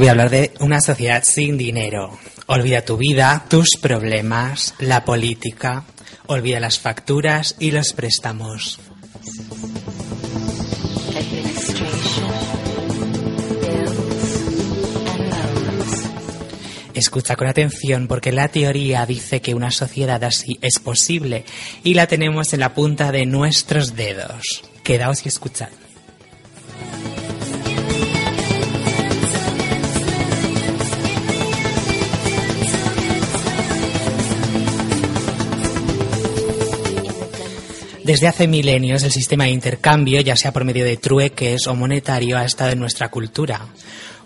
voy a hablar de una sociedad sin dinero. Olvida tu vida, tus problemas, la política, olvida las facturas y los préstamos. Escucha con atención porque la teoría dice que una sociedad así es posible y la tenemos en la punta de nuestros dedos. Quedaos y escuchad. Desde hace milenios el sistema de intercambio, ya sea por medio de trueques o monetario, ha estado en nuestra cultura.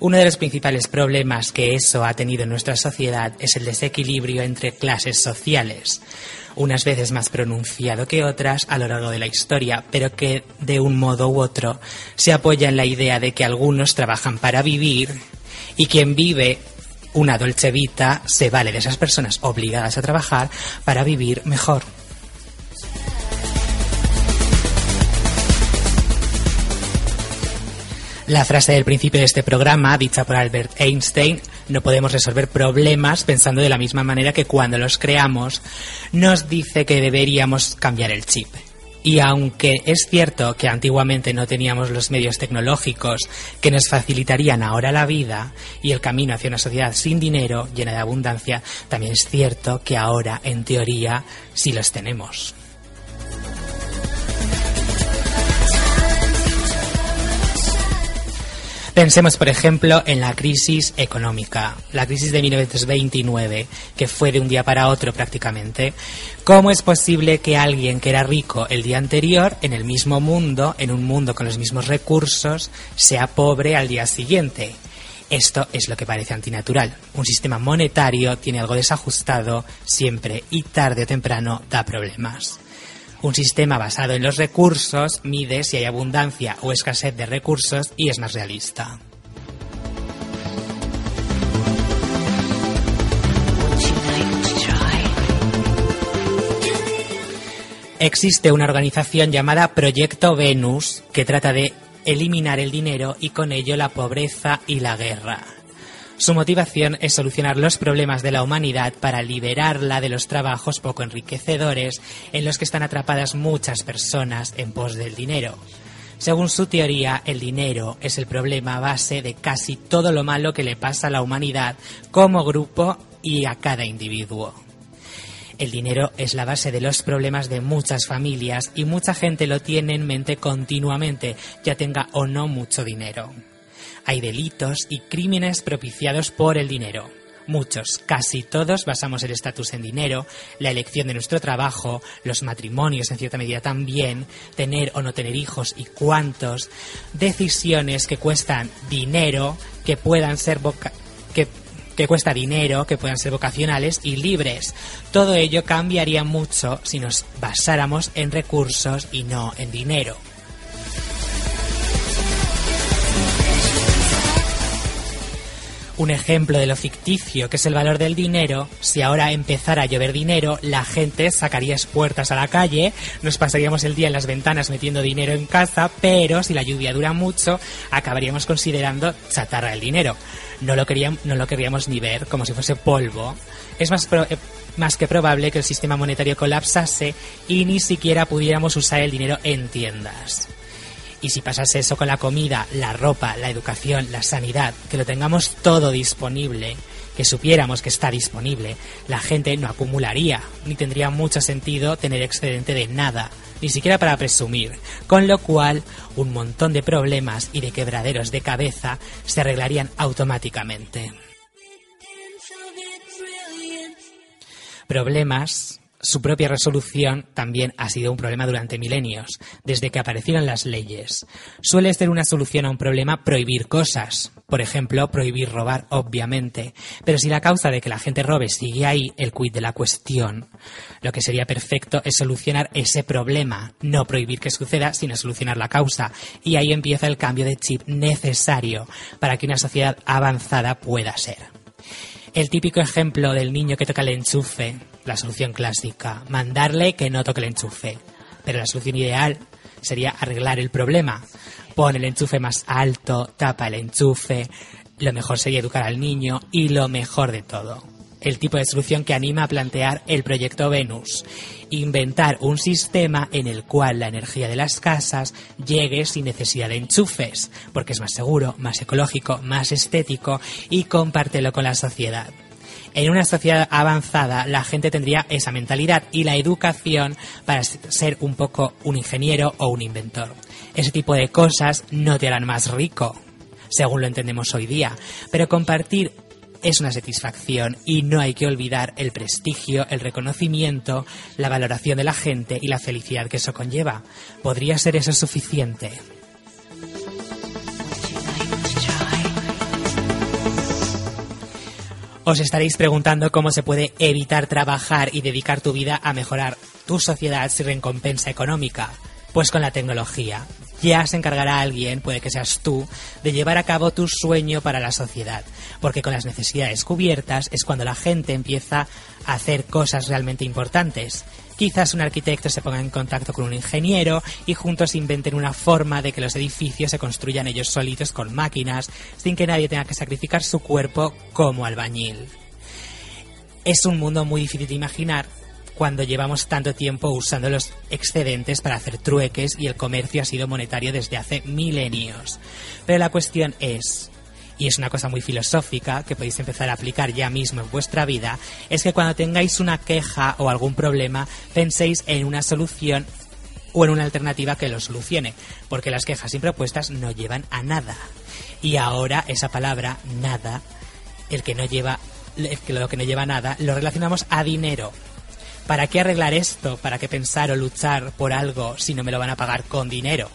Uno de los principales problemas que eso ha tenido en nuestra sociedad es el desequilibrio entre clases sociales, unas veces más pronunciado que otras a lo largo de la historia, pero que de un modo u otro se apoya en la idea de que algunos trabajan para vivir y quien vive una dolce vita se vale de esas personas obligadas a trabajar para vivir mejor. La frase del principio de este programa, dicha por Albert Einstein, no podemos resolver problemas pensando de la misma manera que cuando los creamos, nos dice que deberíamos cambiar el chip. Y aunque es cierto que antiguamente no teníamos los medios tecnológicos que nos facilitarían ahora la vida y el camino hacia una sociedad sin dinero, llena de abundancia, también es cierto que ahora, en teoría, sí los tenemos. Pensemos, por ejemplo, en la crisis económica, la crisis de 1929, que fue de un día para otro prácticamente. ¿Cómo es posible que alguien que era rico el día anterior, en el mismo mundo, en un mundo con los mismos recursos, sea pobre al día siguiente? Esto es lo que parece antinatural. Un sistema monetario tiene algo desajustado siempre y tarde o temprano da problemas. Un sistema basado en los recursos mide si hay abundancia o escasez de recursos y es más realista. Existe una organización llamada Proyecto Venus que trata de eliminar el dinero y con ello la pobreza y la guerra. Su motivación es solucionar los problemas de la humanidad para liberarla de los trabajos poco enriquecedores en los que están atrapadas muchas personas en pos del dinero. Según su teoría, el dinero es el problema base de casi todo lo malo que le pasa a la humanidad como grupo y a cada individuo. El dinero es la base de los problemas de muchas familias y mucha gente lo tiene en mente continuamente, ya tenga o no mucho dinero. Hay delitos y crímenes propiciados por el dinero. Muchos, casi todos, basamos el estatus en dinero, la elección de nuestro trabajo, los matrimonios en cierta medida también, tener o no tener hijos y cuántos, decisiones que cuestan dinero, que puedan ser que, que cuesta dinero, que puedan ser vocacionales y libres. Todo ello cambiaría mucho si nos basáramos en recursos y no en dinero. Un ejemplo de lo ficticio que es el valor del dinero, si ahora empezara a llover dinero, la gente sacaría puertas a la calle, nos pasaríamos el día en las ventanas metiendo dinero en casa, pero si la lluvia dura mucho, acabaríamos considerando chatarra el dinero. No lo, queríamos, no lo querríamos ni ver, como si fuese polvo. Es más, eh, más que probable que el sistema monetario colapsase y ni siquiera pudiéramos usar el dinero en tiendas. Y si pasase eso con la comida, la ropa, la educación, la sanidad, que lo tengamos todo disponible, que supiéramos que está disponible, la gente no acumularía, ni tendría mucho sentido tener excedente de nada, ni siquiera para presumir, con lo cual un montón de problemas y de quebraderos de cabeza se arreglarían automáticamente. Problemas su propia resolución también ha sido un problema durante milenios, desde que aparecieron las leyes. Suele ser una solución a un problema prohibir cosas, por ejemplo, prohibir robar, obviamente, pero si la causa de que la gente robe sigue ahí, el quid de la cuestión, lo que sería perfecto es solucionar ese problema, no prohibir que suceda, sino solucionar la causa, y ahí empieza el cambio de chip necesario para que una sociedad avanzada pueda ser. El típico ejemplo del niño que toca el enchufe, la solución clásica, mandarle que no toque el enchufe. Pero la solución ideal sería arreglar el problema. Pon el enchufe más alto, tapa el enchufe, Lo mejor sería educar al niño y lo mejor de todo, el tipo de solución que anima a plantear el proyecto Venus. Inventar un sistema en el cual la energía de las casas llegue sin necesidad de enchufes, porque es más seguro, más ecológico, más estético y compártelo con la sociedad. En una sociedad avanzada la gente tendría esa mentalidad y la educación para ser un poco un ingeniero o un inventor. Ese tipo de cosas no te harán más rico, según lo entendemos hoy día, pero compartir es una satisfacción y no hay que olvidar el prestigio, el reconocimiento, la valoración de la gente y la felicidad que eso conlleva. ¿Podría ser eso suficiente? Os estaréis preguntando cómo se puede evitar trabajar y dedicar tu vida a mejorar tu sociedad sin recompensa económica. Pues con la tecnología. Ya se encargará alguien, puede que seas tú, de llevar a cabo tu sueño para la sociedad. Porque con las necesidades cubiertas es cuando la gente empieza a hacer cosas realmente importantes. Quizás un arquitecto se ponga en contacto con un ingeniero y juntos inventen una forma de que los edificios se construyan ellos solitos con máquinas, sin que nadie tenga que sacrificar su cuerpo como albañil. Es un mundo muy difícil de imaginar cuando llevamos tanto tiempo usando los excedentes para hacer trueques y el comercio ha sido monetario desde hace milenios. Pero la cuestión es, y es una cosa muy filosófica que podéis empezar a aplicar ya mismo en vuestra vida, es que cuando tengáis una queja o algún problema, penséis en una solución o en una alternativa que lo solucione, porque las quejas y propuestas no llevan a nada. Y ahora esa palabra nada, el que no lleva lo que no lleva nada, lo relacionamos a dinero. ¿Para qué arreglar esto? ¿Para qué pensar o luchar por algo si no me lo van a pagar con dinero?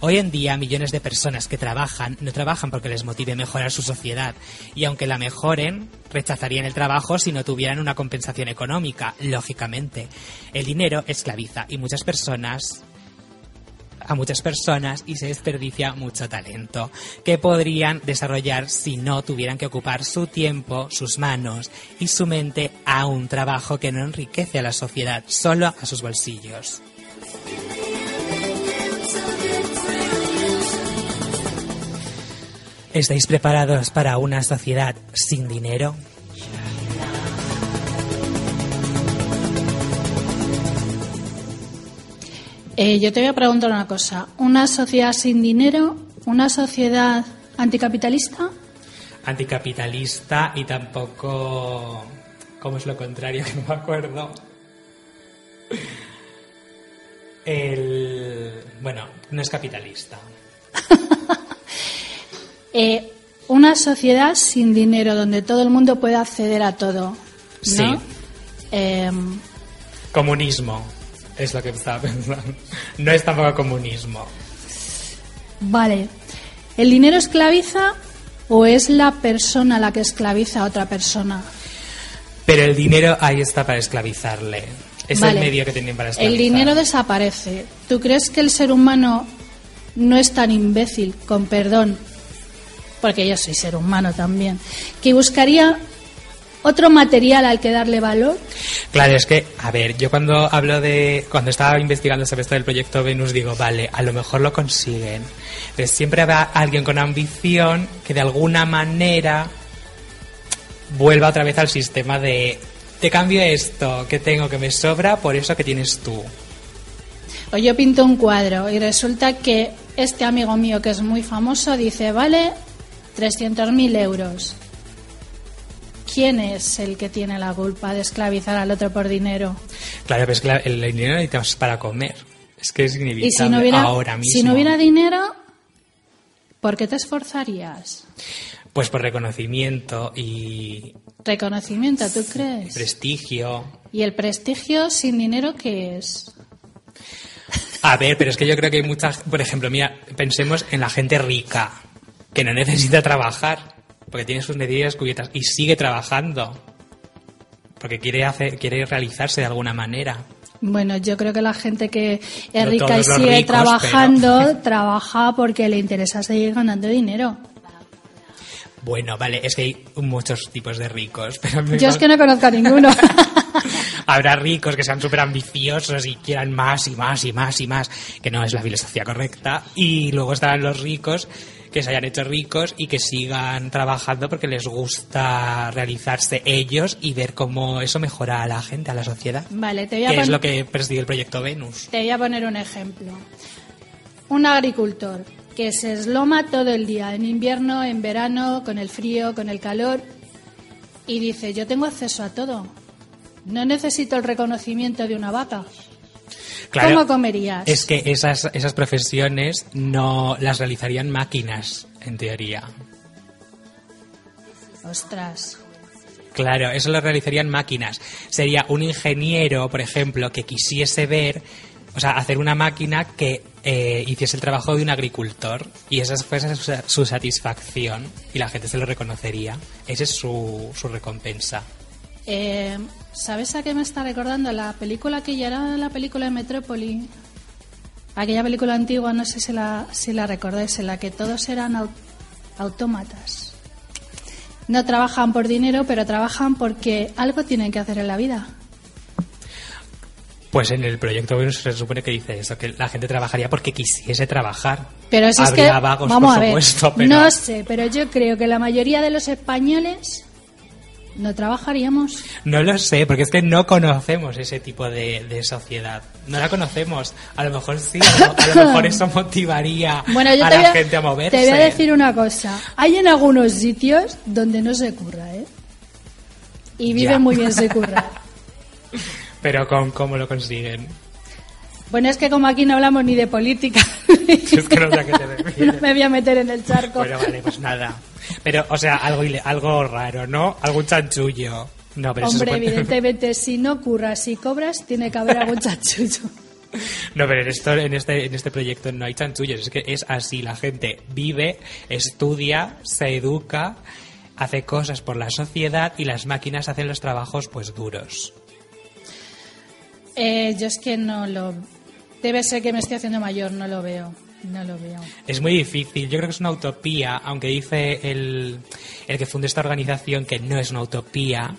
Hoy en día millones de personas que trabajan no trabajan porque les motive mejorar su sociedad y aunque la mejoren, rechazarían el trabajo si no tuvieran una compensación económica, lógicamente. El dinero esclaviza y muchas personas a muchas personas y se desperdicia mucho talento que podrían desarrollar si no tuvieran que ocupar su tiempo, sus manos y su mente a un trabajo que no enriquece a la sociedad, solo a sus bolsillos. ¿Estáis preparados para una sociedad sin dinero? Eh, yo te voy a preguntar una cosa. ¿Una sociedad sin dinero? ¿Una sociedad anticapitalista? Anticapitalista y tampoco... ¿Cómo es lo contrario? Que no me acuerdo. El... Bueno, no es capitalista. Eh, una sociedad sin dinero donde todo el mundo pueda acceder a todo. ¿no? Sí. Em, Comunismo es lo que estaba pensando. No es tampoco comunismo. vale. ¿El dinero esclaviza o es la persona la que esclaviza a otra persona? Pero el dinero ahí está para esclavizarle. Es Vale. el medio que tienen para esclavizar. El dinero desaparece. ¿Tú crees que el ser humano no es tan imbécil, con perdón, porque yo soy ser humano también, que buscaría otro material al que darle valor? Claro, es que, a ver, yo cuando hablo de. Cuando estaba investigando sobre esto del proyecto Venus, digo, vale, a lo mejor lo consiguen. Pero siempre habrá alguien con ambición que de alguna manera vuelva otra vez al sistema de. Te cambio esto que tengo que me sobra por eso que tienes tú. O yo pinto un cuadro y resulta que este amigo mío que es muy famoso dice, vale 300.000 euros. ¿Quién es el que tiene la culpa de esclavizar al otro por dinero? Claro, pero es que la- el dinero necesitamos para comer. Es que es inevitable Y si no hubiera, ahora mismo. si no hubiera dinero, ¿por qué te esforzarías? Pues por reconocimiento y Reconocimiento, ¿tú crees? prestigio. ¿Y el prestigio sin dinero qué es? A ver, pero es que yo creo que hay muchas. Por ejemplo, mira, pensemos en la gente rica, que no necesita trabajar, porque tiene sus necesidades cubiertas y sigue trabajando, porque quiere, hacer, quiere realizarse de alguna manera. Bueno, yo creo que la gente que es rica y sigue ricos, trabajando, pero- trabaja porque le interesa seguir ganando dinero. Bueno, vale, es que hay muchos tipos de ricos, pero Yo es que no conozco a ninguno. habrá ricos que sean súper ambiciosos y quieran más y más y más y más, que no es la filosofía correcta, y luego estarán los ricos que se hayan hecho ricos y que sigan trabajando porque les gusta realizarse ellos y ver cómo eso mejora a la gente, a la sociedad. Vale, te voy a Que es lo que persigue el proyecto Venus. Te voy a poner un ejemplo. Un agricultor que se esloma todo el día, en invierno, en verano, con el frío, con el calor, y dice, yo tengo acceso a todo. No necesito el reconocimiento de una vaca. Claro, ¿Cómo comerías? Es que esas, esas profesiones no las realizarían máquinas, en teoría. Ostras. Claro, eso lo realizarían máquinas. Sería un ingeniero, por ejemplo, que quisiese ver, o sea, hacer una máquina que eh, hiciese el trabajo de un agricultor y esa fuese su, su satisfacción y la gente se lo reconocería. Esa es su, su recompensa. Eh, ¿Sabes a qué me está recordando? La película que ya era la película de Metrópoli. Aquella película antigua, no sé si la, si la recordáis, en la que todos eran au- autómatas. No trabajan por dinero, pero trabajan porque algo tienen que hacer en la vida. Pues en el proyecto se supone que dice eso, que la gente trabajaría porque quisiese trabajar. Pero si es que, Habría vagos, vamos por a ver, supuesto, pero... no sé, pero yo creo que la mayoría de los españoles no trabajaríamos. No lo sé, porque es que no conocemos ese tipo de, de sociedad. No la conocemos. A lo mejor sí, a lo, a lo mejor eso motivaría Bueno, yo a la a, gente a moverse. te voy a decir una cosa. Hay en algunos sitios donde no se curra, ¿eh? Y viven Ya. muy bien se curra. Pero con cómo lo consiguen. Bueno, es que como aquí no hablamos ni de política, Es que no sé a qué te refieres. no me voy a meter en el charco. Bueno, vale, pues nada. Pero, o sea, algo, algo raro, ¿no? Algún chanchullo. No, pero eso Hombre, puede- evidentemente, si no curras y cobras, tiene que haber algún chanchullo. No, pero en, esto, en, este, en este proyecto no hay chanchullos. Es que es así. La gente vive, estudia, se educa, hace cosas por la sociedad y las máquinas hacen los trabajos, pues, duros. Eh, yo es que no lo... Debe ser que me estoy haciendo mayor, no lo veo. No lo veo. Es muy difícil. Yo creo que es una utopía, aunque dice el, el que funde esta organización que no es una utopía,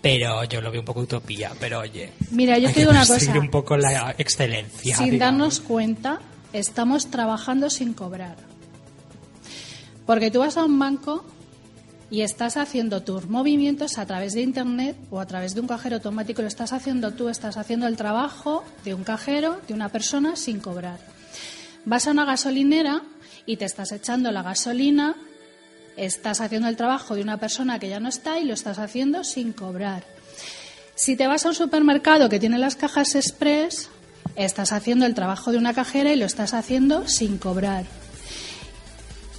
pero yo lo veo un poco utopía. Pero oye, Mira, yo te digo una cosa. un poco la excelencia. Sin digamos. darnos cuenta, estamos trabajando sin cobrar. Porque tú vas a un banco y estás haciendo tus movimientos a través de Internet o a través de un cajero automático. Lo estás haciendo tú, estás haciendo el trabajo de un cajero, de una persona, sin cobrar. Vas a una gasolinera y te estás echando la gasolina, estás haciendo el trabajo de una persona que ya no está y lo estás haciendo sin cobrar. Si te vas a un supermercado que tiene las cajas express, estás haciendo el trabajo de una cajera y lo estás haciendo sin cobrar.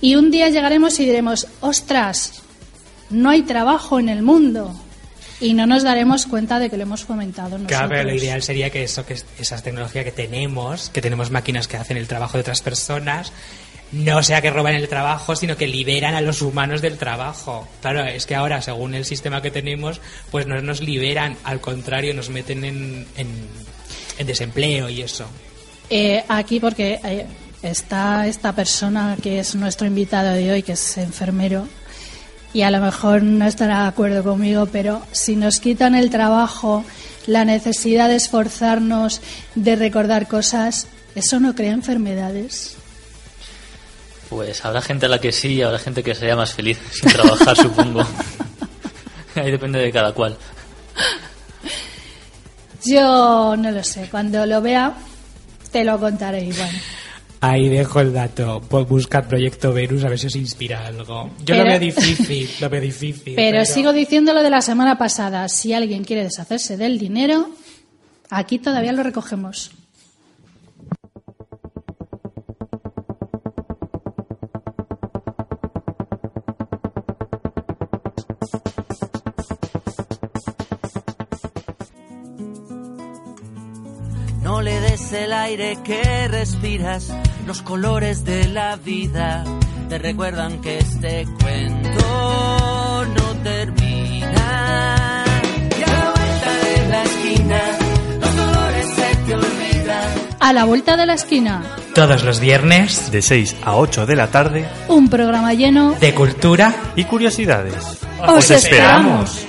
Y un día llegaremos y diremos, ostras, no hay trabajo en el mundo. Y no nos daremos cuenta de que lo hemos fomentado nosotros. Claro, pero lo ideal sería que eso, que esa tecnología que tenemos, que tenemos máquinas que hacen el trabajo de otras personas, no sea que roban el trabajo, sino que liberan a los humanos del trabajo. Claro, es que ahora, según el sistema que tenemos, pues no nos liberan, al contrario, nos meten en, en, en desempleo y eso. Eh, aquí porque eh, está esta persona que es nuestro invitado de hoy, que es enfermero, y a lo mejor no estará de acuerdo conmigo, pero si nos quitan el trabajo, la necesidad de esforzarnos, de recordar cosas, ¿eso no crea enfermedades? Pues habrá gente a la que sí y habrá gente que sería más feliz sin trabajar, supongo. Ahí depende de cada cual. Yo no lo sé, cuando lo vea te lo contaré, Iván. Ahí dejo el dato. Pues buscad Proyecto Venus a ver si os inspira algo. Yo lo veo difícil, lo veo difícil. Pero sigo diciendo lo de la semana pasada, si alguien quiere deshacerse del dinero, aquí todavía lo recogemos. Aire que respiras, los colores de la vida te recuerdan que este cuento no termina. Y a la vuelta de la esquina, los dolores se te olvidan. A la vuelta de la esquina, Todos los viernes De 6 a 8 de la tarde un programa lleno. de cultura y curiosidades. ¡Os esperamos!